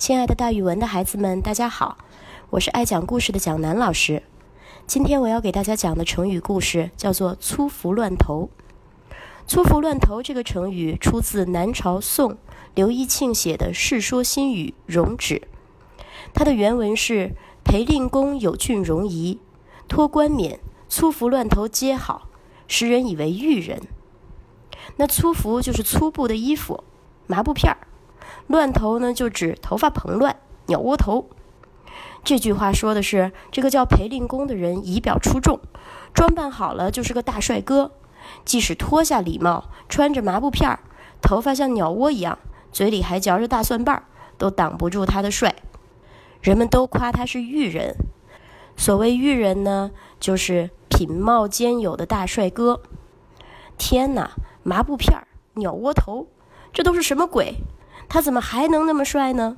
亲爱的，大语文的孩子们，大家好，我是爱讲故事的蒋楠老师。今天我要给大家讲的成语故事叫做“粗服乱投”。粗服乱投这个成语出自南朝宋刘义庆写的《世说新语·容止》，它的原文是：“裴令公有俊容仪，托冠冕，粗服乱投皆好，时人以为玉人。”那粗服就是粗布的衣服，麻布片儿。乱头呢，就指头发蓬乱、鸟窝头。这句话说的是，这个叫裴令公的人仪表出众，装扮好了就是个大帅哥。即使脱下礼帽，穿着麻布片儿，头发像鸟窝一样，嘴里还嚼着大蒜瓣儿，都挡不住他的帅。人们都夸他是玉人。所谓玉人呢，就是品貌兼有的大帅哥。天哪，麻布片儿、鸟窝头，这都是什么鬼？他怎么还能那么帅呢？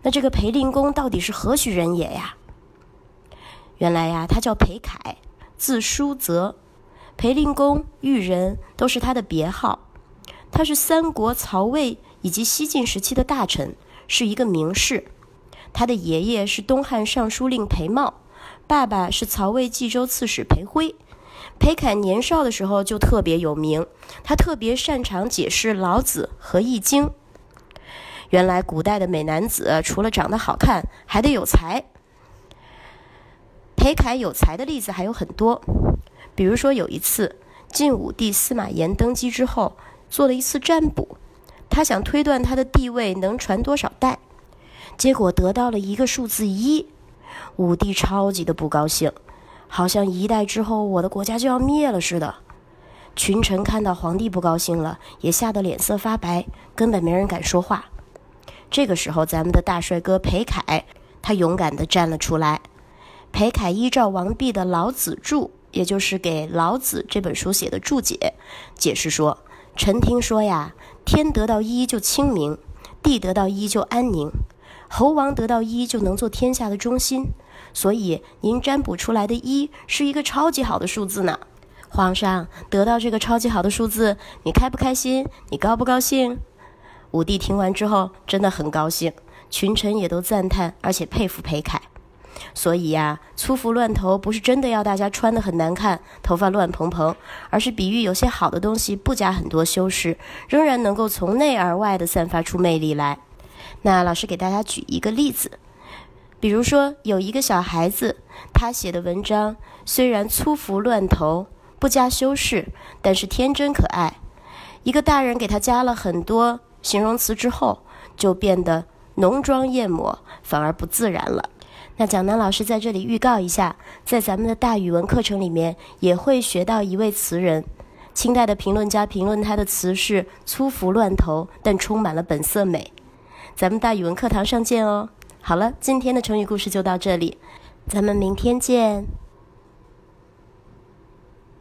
那这个裴令公到底是何许人也呀？原来呀，他叫裴楷，字叔泽。裴令公、玉人都是他的别号。他是三国曹魏以及西晋时期的大臣，是一个名士。他的爷爷是东汉尚书令裴茂，爸爸是曹魏冀州刺史裴辉。裴楷年少的时候就特别有名，他特别擅长解释老子和易经。原来古代的美男子除了长得好看，还得有才。裴楷有才的例子还有很多，比如说有一次晋武帝司马炎登基之后，做了一次占卜，他想推断他的地位能传多少代，结果得到了一个数字一，武帝超级的不高兴，好像一代之后我的国家就要灭了似的。群臣看到皇帝不高兴了，也吓得脸色发白，根本没人敢说话。这个时候，咱们的大帅哥裴楷，他勇敢地站了出来。裴楷依照王弼的《老子注》，也就是给《老子》这本书写的注解，解释说：“臣听说呀，天得到一就清明，地得到一就安宁，猴王得到一就能做天下的中心。所以您占卜出来的一是一个超级好的数字呢。皇上得到这个超级好的数字，你开不开心？你高不高兴？”武帝听完之后真的很高兴，群臣也都赞叹，而且佩服裴楷。所以呀，粗服乱头不是真的要大家穿得很难看，头发乱蓬蓬，而是比喻有些好的东西不加很多修饰，仍然能够从内而外的散发出魅力来。那老师给大家举一个例子，比如说有一个小孩子，他写的文章虽然粗服乱头，不加修饰，但是天真可爱。一个大人给他加了很多。形容词之后就变得浓妆艳抹，反而不自然了。那蒋楠老师在这里预告一下，在咱们的大语文课程里面也会学到一位词人，清代的评论家评论他的词是粗服乱投，但充满了本色美。咱们大语文课堂上见哦。好了，今天的成语故事就到这里，咱们明天见。